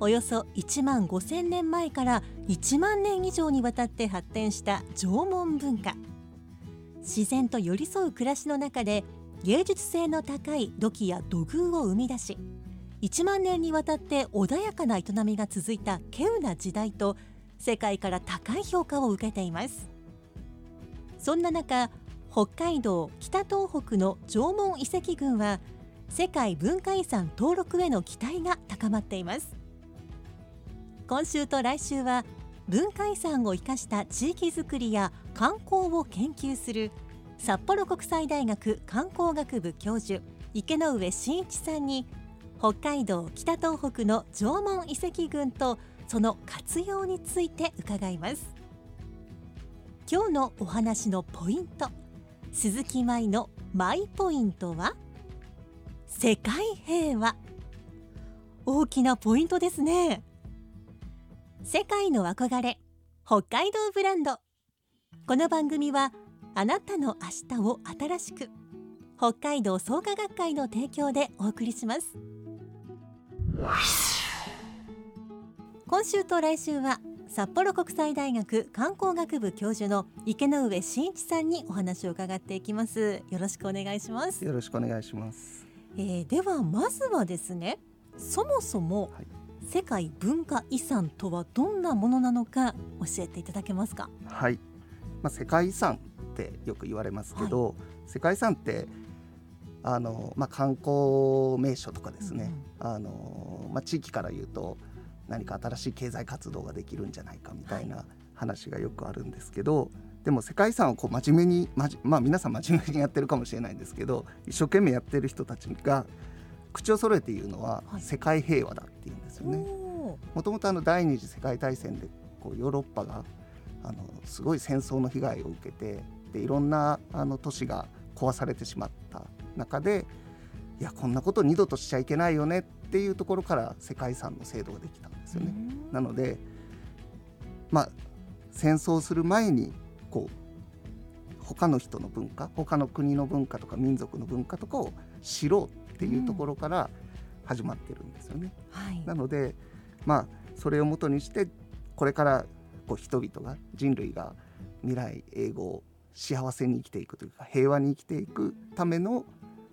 およそ1万5000年前から1万年以上にわたって発展した縄文文化。自然と寄り添う暮らしの中で芸術性の高い土器や土偶を生み出し1万年にわたって穏やかな営みが続いた稀有な時代と世界から高い評価を受けています。そんな中北海道北東北の縄文遺跡群は世界文化遺産登録への期待が高まっています。今週と来週は文化遺産を生かした地域づくりや観光を研究する札幌国際大学観光学部教授池上真一さんに北海道北東北の縄文遺跡群とその活用について伺います。今日のお話のポイント鈴木舞のマイポイントは？世界平和。大きなポイントですね。世界の憧れ北海道ブランド。この番組はあなたの明日を新しく北海道創価学会の提供でお送りします。今週と来週は札幌国際大学観光学部教授の池上真一さんにお話を伺っていきます。よろしくお願いします、よろしくお願いします。えー、ではまずはですねそもそもはい世界文化遺産とはどんなものなのか教えていただけますか？はい、まあ、世界遺産ってよく言われますけど、世界遺産ってあの、まあ、観光名所とかですね、あのまあ、地域から言うと何か新しい経済活動ができるんじゃないかみたいな話がよくあるんですけど、でも世界遺産をこう真面目に、まじまあ、皆さん真面目にやってるかもしれないんですけど一生懸命やってる人たちが口を揃えて言うのははい。世界平和だですよね。おもともとあの第二次世界大戦でこうヨーロッパがあのすごい戦争の被害を受けてでいろんなあの都市が壊されてしまった中でいやこんなこと二度としちゃいけないよねっていうところから世界遺産の制度ができたんですよね。うんなのでまあ戦争する前にこう他の人の文化他の国の文化とか民族の文化とかを知ろうっていうところから始まってるんですよね。はいなのでまあそれをもとにしてこれからこう人々が人類が未来永劫幸せに生きていくというか平和に生きていくための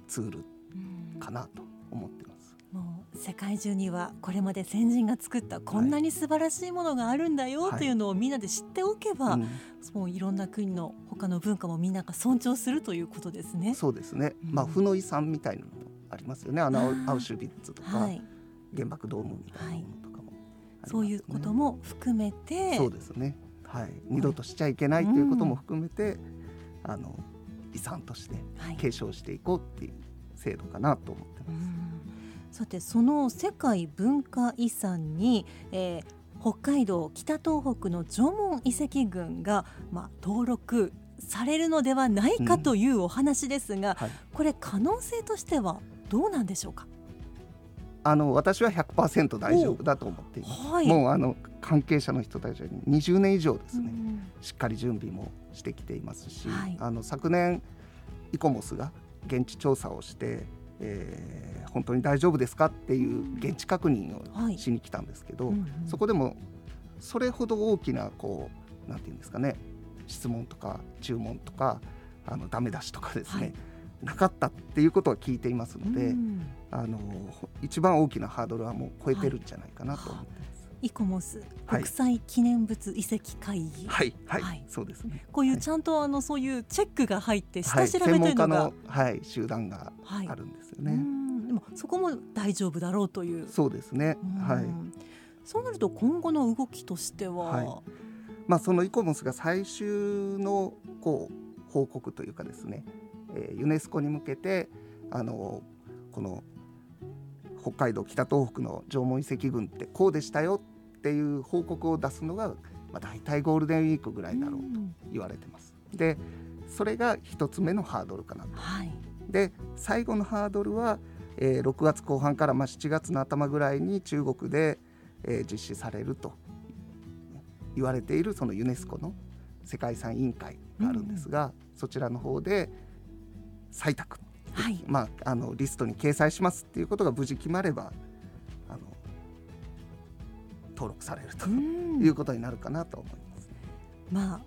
ツールうんかなと思ってます。もう世界中にはこれまで先人が作ったこんなに素晴らしいものがあるんだよはいというのをみんなで知っておけば、うんもういろんな国の他の文化もみんなが尊重するということですね。そうですね、うんまあ負の遺産みたいなのもありますよね。あのアウシュビッツとか、はい、原爆ドームみたいなものとかもありますね、そういうことも含めて、そうですね。はい。二度としちゃいけないということも含めて、あの遺産としてはい。継承していこうっていう制度かなと思ってます。うん。さてその世界文化遺産に、えー北海道北東北の縄文遺跡群が、まあ、登録されるのではないかというお話ですが、はい。これ可能性としてはどうなんでしょうか？あの私は100%大丈夫だと思っています。はい、もうあの関係者の人たちは20年以上ですね、うんしっかり準備もしてきていますし、はい。あの昨年イコモスが現地調査をして、えー本当に大丈夫ですかっていう現地確認はい。をしに来たんですけど、うんうん。そこでもそれほど大きなこうなんていうんですかね質問とか注文とかあのダメ出しとかですね、はいなかったっていうことは聞いていますので、うん。あの一番大きなハードルはもう超えてるんじゃないかなと。思ってます。イコモスはい国際記念物遺跡会議、はいはい、はい。そうですね。こういうちゃんとあのそういうチェックが入ってはい、下調べというのが、専門家の、はい、集団がはい。あるんですようね、ん。でもそこも大丈夫だろうという。そうですね。うん。はいそうなると今後の動きとしては、はい。まあそのイコモスが最終のこう報告というかですね、えーユネスコに向けてあのこの北海道北東北の縄文遺跡群ってこうでしたよっていう報告を出すのが、まあ、大体ゴールデンウィークぐらいだろうとうん言われてます。でそれが一つ目のハードルかなと。はいで最後のハードルは、えー6月後半から、まあ、7月の頭ぐらいに中国で、えー実施されると言われているそのユネスコの世界遺産委員会があるんですが、そちらの方で採択、はい。まあ、あのリストに掲載しますっていうことが無事決まればあの登録されるとうん。いうことになるかなと思います。まあ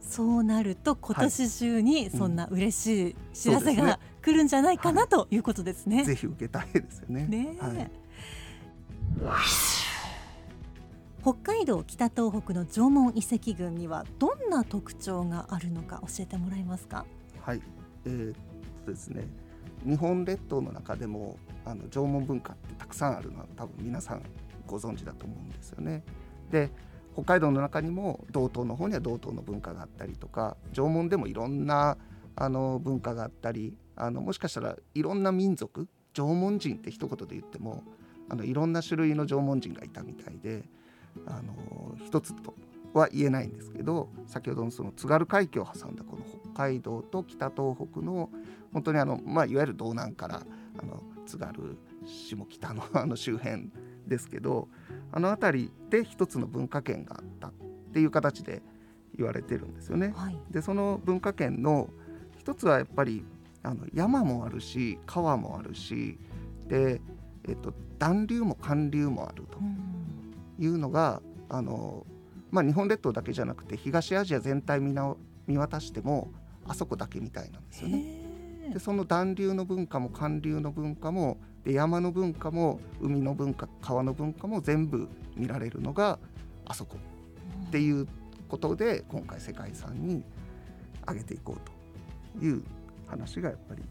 そうなると今年中にそんな嬉しい知らせが来るんじゃないかなということですね。ぜひ受けたいですよね。ねえ。はい。北海道北東北の縄文遺跡群にはどんな特徴があるのか教えてもらえますか？はい、えーっとですね日本列島の中でもあの縄文文化ってたくさんあるのは多分皆さんご存知だと思うんですよね。で北海道の中にも道東の方には道東の文化があったりとか縄文でもいろんなあの文化があったりあのもしかしたらいろんな民族縄文人って一言で言ってもあのいろんな種類の縄文人がいたみたいであの一つとは言えないんですけど先ほどのその津軽海峡を挟んだこの北海道と北東北の本当にあの、まあ、いわゆる道南からあの津軽下北の あの周辺ですけどあの辺りで一つの文化圏があったっていう形で言われてるんですよね。はい。でその文化圏の一つはやっぱりあの山もあるし川もあるしで、えっと、暖流も寒流もあるとうんいうのがあの、まあ、日本列島だけじゃなくて東アジア全体見な見渡してもあそこだけみたいなんですよね。でその暖流の文化も寒流の文化もで山の文化も海の文化川の文化も全部見られるのがあそこっていうことで今回世界遺産に上げていこうという話がやっぱり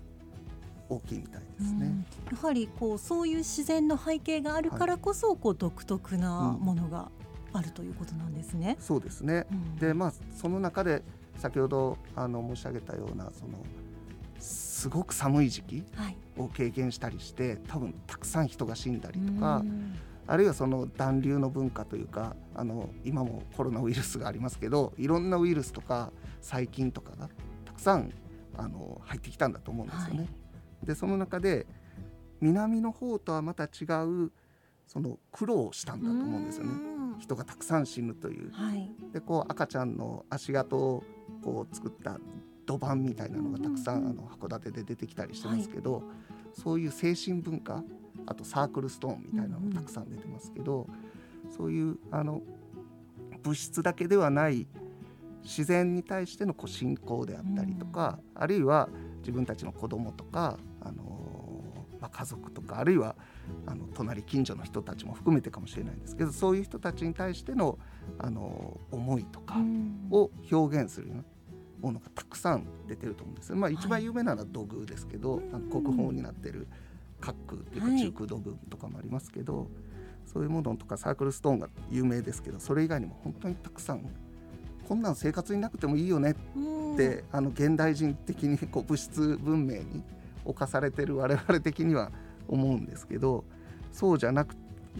大きいみたいですね。うんやはりこうそういう自然の背景があるからこそ、こう独特なものがあるということなんですね。そうですねうんでまあその中で先ほどあの申し上げたようなそのすごく寒い時期はい。を経験したりして多分たくさん人が死んだりとうかんあるいはその暖流の文化というかあの今もコロナウイルスがありますけどいろんなウイルスとか細菌とかがたくさんあの入ってきたんだと思うんですよね。はいでその中で南の方とはまた違うその苦労をしたんだと思うんですよね。うん人がたくさん死ぬというはい。でこう赤ちゃんの足跡をこう作った土板みたいなのがたくさん、あの函館で出てきたりしてますけど、そういう精神文化あとサークルストーンみたいなのもたくさん出てますけど、そういうあの物質だけではない自然に対してのこう信仰であったりとか、あるいは自分たちの子供とか、まあ、家族とかあるいはあの隣近所の人たちも含めてかもしれないんですけどそういう人たちに対してのあの思いとかうん。を表現するようなものがたくさん出てると思うんですよ。まあ、一番有名なのは土偶ですけど、はいあの国宝になってる滑空っていうかはい。中空土偶とかもありますけど、そういうものとかサークルストーンが有名ですけどそれ以外にも本当にたくさんこんなん生活になくてもいいよねうん。って、あの現代人的にこう物質文明に侵されてる我々的には思うんですけどそうじゃなく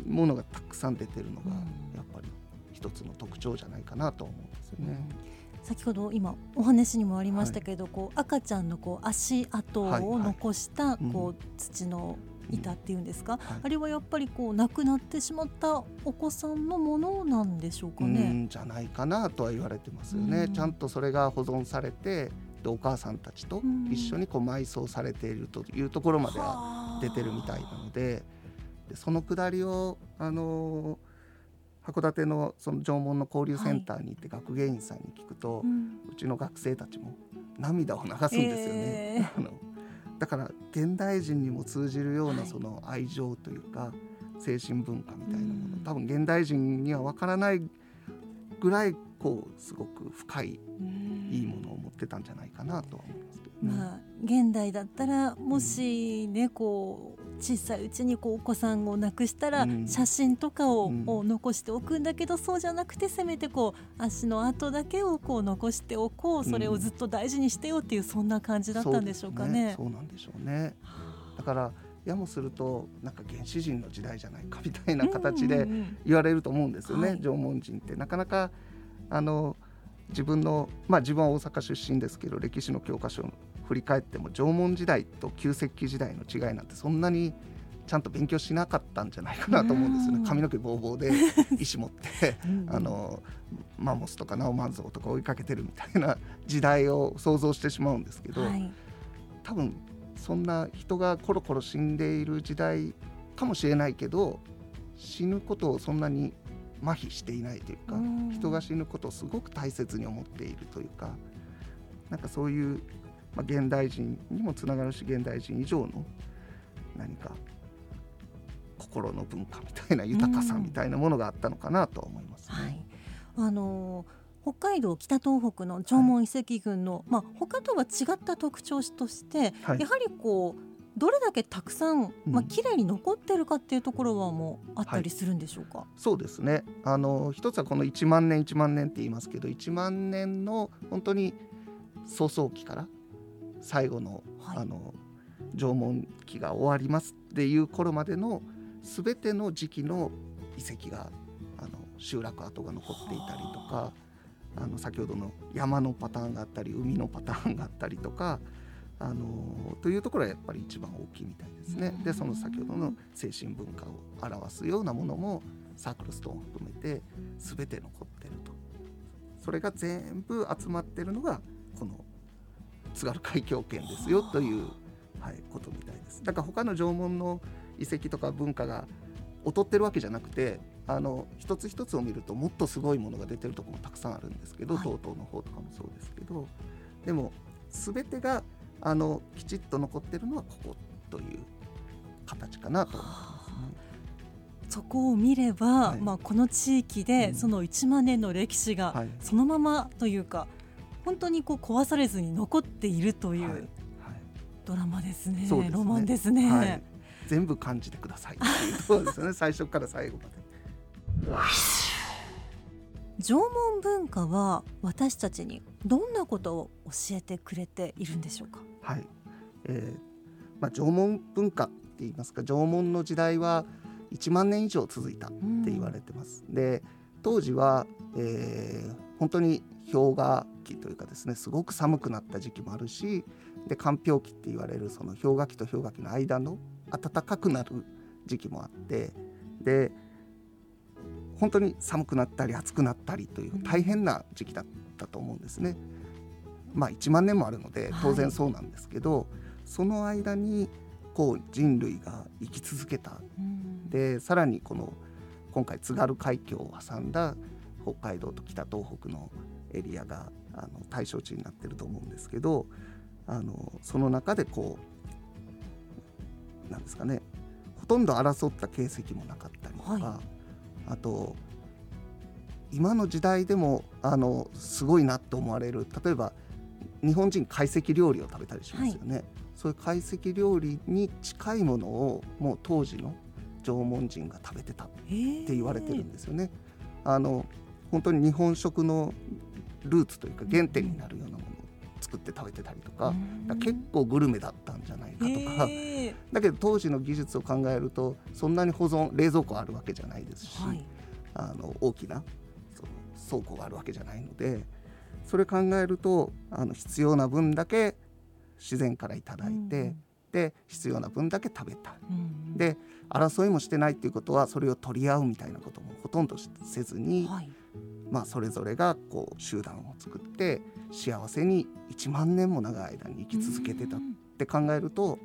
ものがたくさん出てるのがうん。やっぱり一つの特徴じゃないかなと思うんですよね。先ほど今お話にもありましたけど、こう赤ちゃんのこう足跡をはいはい。残したうん。こう土の板っていうんですか、はい。あれはやっぱりこう亡くなってしまったお子さんのものなんでしょうかうね。ん。じゃないかなとは言われてますよね、うん。ちゃんとそれが保存されてでお母さんたちとうん。一緒にこう埋葬されているというところまでははあ出てるみたいなのででそのくだりを、あのー函館のその縄文の交流センターに行って学芸員さんに聞くと、ううんちの学生たちも涙を流すんですよね。え あのだから現代人にも通じるようはないその愛情というか、精神文化みたいなもの、多分現代人には分からないぐらいこうすごく深いってたんじゃないかなとは思いますけど、ね、まあ現代だったらもしねこう小さいうちにこうお子さんを亡くしたらうん。写真とかを残しておくんだけどそうじゃなくてせめてこう足の跡だけをこう残しておこうそれをずっと大事にしてよっていうそんな感じだったんでしょうかね。そうですそうなんでしょうね。だからやもするとなんか原始人の時代じゃないかみたいな形で言われると思うんですよね、はい縄文人って。なかなかあの自分のまあ自分は大阪出身ですけど歴史の教科書を振り返っても縄文時代と旧石器時代の違いなんてそんなにちゃんと勉強しなかったんじゃないかなと思うんですようん。ね髪の毛ボーボーで 石持ってあのマンモスとかナオマンゾウとか追いかけてるみたいな時代を想像してしまうんですけど、はい。多分そんな人がコロコロ死んでいる時代かもしれないけど死ぬことをそんなに麻痺していないというかうん。人が死ぬことをすごく大切に思っているというかなんかそういう、まあ、現代人にもつながるし現代人以上の何か心の文化みたいな豊かさみたいなものがあったのかなとは思いますね。はい、あのー北海道北東北の縄文遺跡群の、まあ他とは違った特徴として、はい。やはりこうどれだけたくさん、うんまあ綺麗に残ってるかっていうところはもうあったりするんでしょうか？そうですねあの一つはこの1万年1万年って言いますけど1万年の本当に早々期から最後の,、はいあの縄文期が終わりますっていう頃までの全ての時期の遺跡があの集落跡が残っていたりとかあの先ほどの山のパターンがあったり海のパターンがあったりとか。あのというところはやっぱり一番大きいみたいですね。でその先ほどの精神文化を表すようなものもサークルストーンを含めて全て残ってると。それが全部集まってるのがこの津軽海峡圏ですよという、はい、ことみたいです。だから他の縄文の遺跡とか文化が劣ってるわけじゃなくてあの一つ一つを見るともっとすごいものが出てるところもたくさんあるんですけど、はい。TOTO の方とかもそうですけど。でも全てがあのきちっと残ってるのはここという形かなと思いますね。そこを見れば、はいまあこの地域でうんその1万年の歴史がはいそのままというか、本当にこう壊されずに残っているといはいうはいドラマですね。そうですねロマンですね。はい、全部感じてくださいっていう ですよね最初から最後まで。縄文文化は私たちにどんなことを教えてくれているんでしょうか？はいえーまあ、縄文文化って言いますか縄文の時代は1万年以上続いたって言われてます。で当時は、えー本当に氷河期というかですねすごく寒くなった時期もあるしで寒氷期って言われるその氷河期と氷河期の間の暖かくなる時期もあってで本当に寒くなったり暑くなったりという大変な時期だったと思うんですね。まあ1万年もあるので当然そうなんですけど、その間にこう人類が生き続けた。うん。でさらにこの今回津軽海峡を挟んだ北海道と北東北のエリアがあの対象地になってると思うんですけどあのその中でこうなんですかねほとんど争った形跡もなかったりとか、はあと今の時代でもあのすごいなと思われる例えば日本人懐石料理を食べたりしますよね、そういう懐石料理に近いものをもう当時の縄文人が食べてたっえーて言われてるんですよね。あの本当に日本食のルーツというか原点になるようなものを作って食べてたりとか,、うん。結構グルメだったんじゃないかとか、え だけど当時の技術を考えるとそんなに保存冷蔵庫あるわけじゃないですし、ーはい。あの大きなその倉庫があるわけじゃないのでそれ考えるとあの必要な分だけ自然からいただいて、で必要な分だけ食べた。うんで争いもしてないっていうことはそれを取り合うみたいなこともほとんどせずに、はい。まあ、それぞれがこう集団を作って幸せに1万年も長い間に生き続けてたっうんて考えると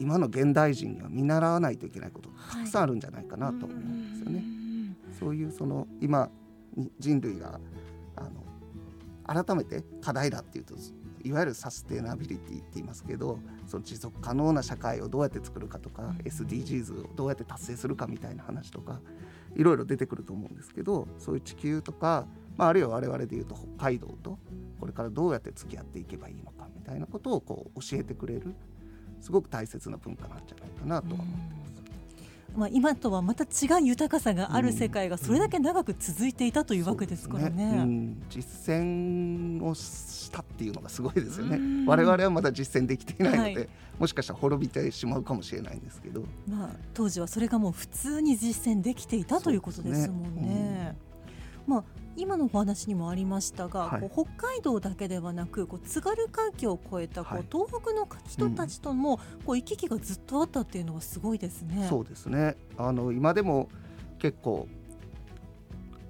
今の現代人には見習わないといけないことたくさんあるんじゃないかなと思うんですよね。うん。そういうその今に人類があの改めて課題だっていうといわゆるサステナビリティって言いますけどその持続可能な社会をどうやって作るかとか、SDGs をどうやって達成するかみたいな話とかいろいろ出てくると思うんですけどそういう地球とか、まあ、あるいは我々でいうと北海道とこれからどうやって付き合っていけばいいのかみたいなことをこう教えてくれるすごく大切な文化なんじゃないかなとは思ってます。まあ、今とはまた違う豊かさがある世界がそれだけ長く続いていたというわけですからね。ねうん、実践をしたっていうのがすごいですよね。我々はまだ実践できていないので、はい、もしかしたら滅びてしまうかもしれないんですけど、まあ、当時はそれがもう普通に実践できていたということですもんね。まあ、今のお話にもありましたが、はい、こう北海道だけではなくこう津軽海峡を越えたこう、東北の人たちとも、こう行き来がずっとあったっていうのはすごいですね。そうですね。あの今でも結構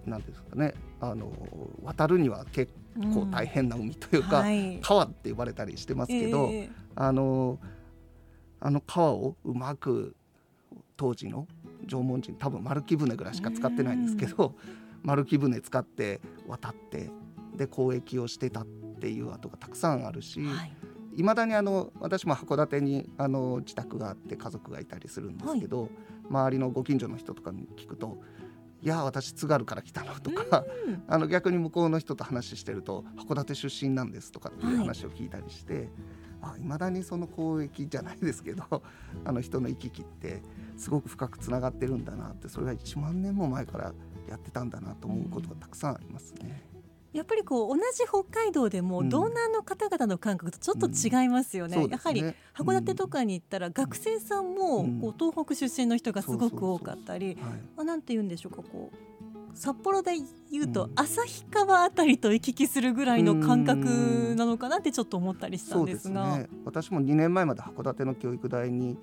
なんですかね。あの渡るには結構大変な海というか、うんはい、川って呼ばれたりしてますけど、えー、あのあの川をうまく当時の縄文人多分丸木舟ぐらいしか使ってないんですけど、丸木舟使って渡ってで交易をしてたっていう跡がたくさんあるし、い。まだにあの私も函館にあの自宅があって家族がいたりするんですけど、はい、周りのご近所の人とかに聞くと「いや私津軽から来たの」とか、あの逆に向こうの人と話してると「函館出身なんです」とかっていう話を聞いたりして。はいまだにその交易じゃないですけどあの人の行き来ってすごく深くつながってるんだなってそれが1万年も前からやってたんだなと思うことがたくさんありますね。やっぱりこう同じ北海道でも道南の方々の感覚とちょっと違いますよね。うん。うん、やはり函館とかに行ったら学生さんもこう東北出身の人がすごく多かったり、まあなんて言うんでしょうかこう札幌で言うと旭川あたりと行き来するぐらいの感覚なのかなってちょっと思ったりしたんですが、ね、私も2年前まで函館の教育大に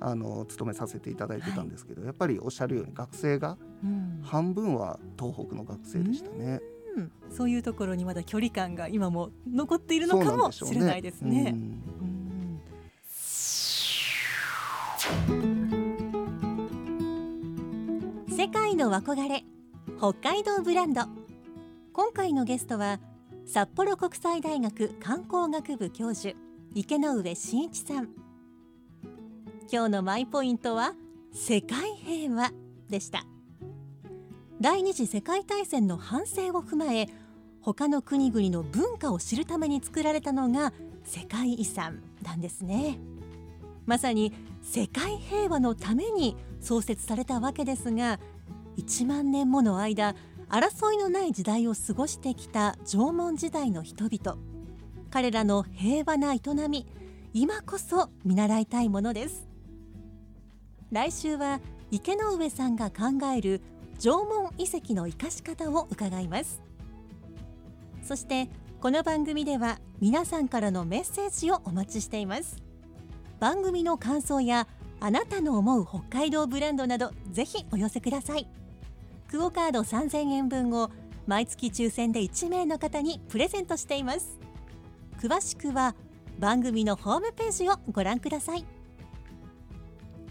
あの勤めさせていただいてたんですけど、はい、やっぱりおっしゃるように学生が半分は東北の学生でしたね。うん、そういうところにまだ距離感が今も残っているのかもしれないですね。世界の憧れ北海道ブランド。今回のゲストは札幌国際大学観光学部教授池上真一さん今日のマイポイントは世界平和でした。第二次世界大戦の反省を踏まえ他の国々の文化を知るために作られたのが世界遺産なんですね。まさに世界平和のために創設されたわけですが1万年もの間争いのない時代を過ごしてきた縄文時代の人々。彼らの平和な営み今こそ見習いたいものです。来週は池上さんが考える縄文遺跡の生かし方を伺います。そしてこの番組では皆さんからのメッセージをお待ちしています。番組の感想やあなたの思う北海道ブランドなどぜひお寄せください。クオカード3000円分を毎月抽選で1名の方にプレゼントしています。詳しくは番組のホームページをご覧ください。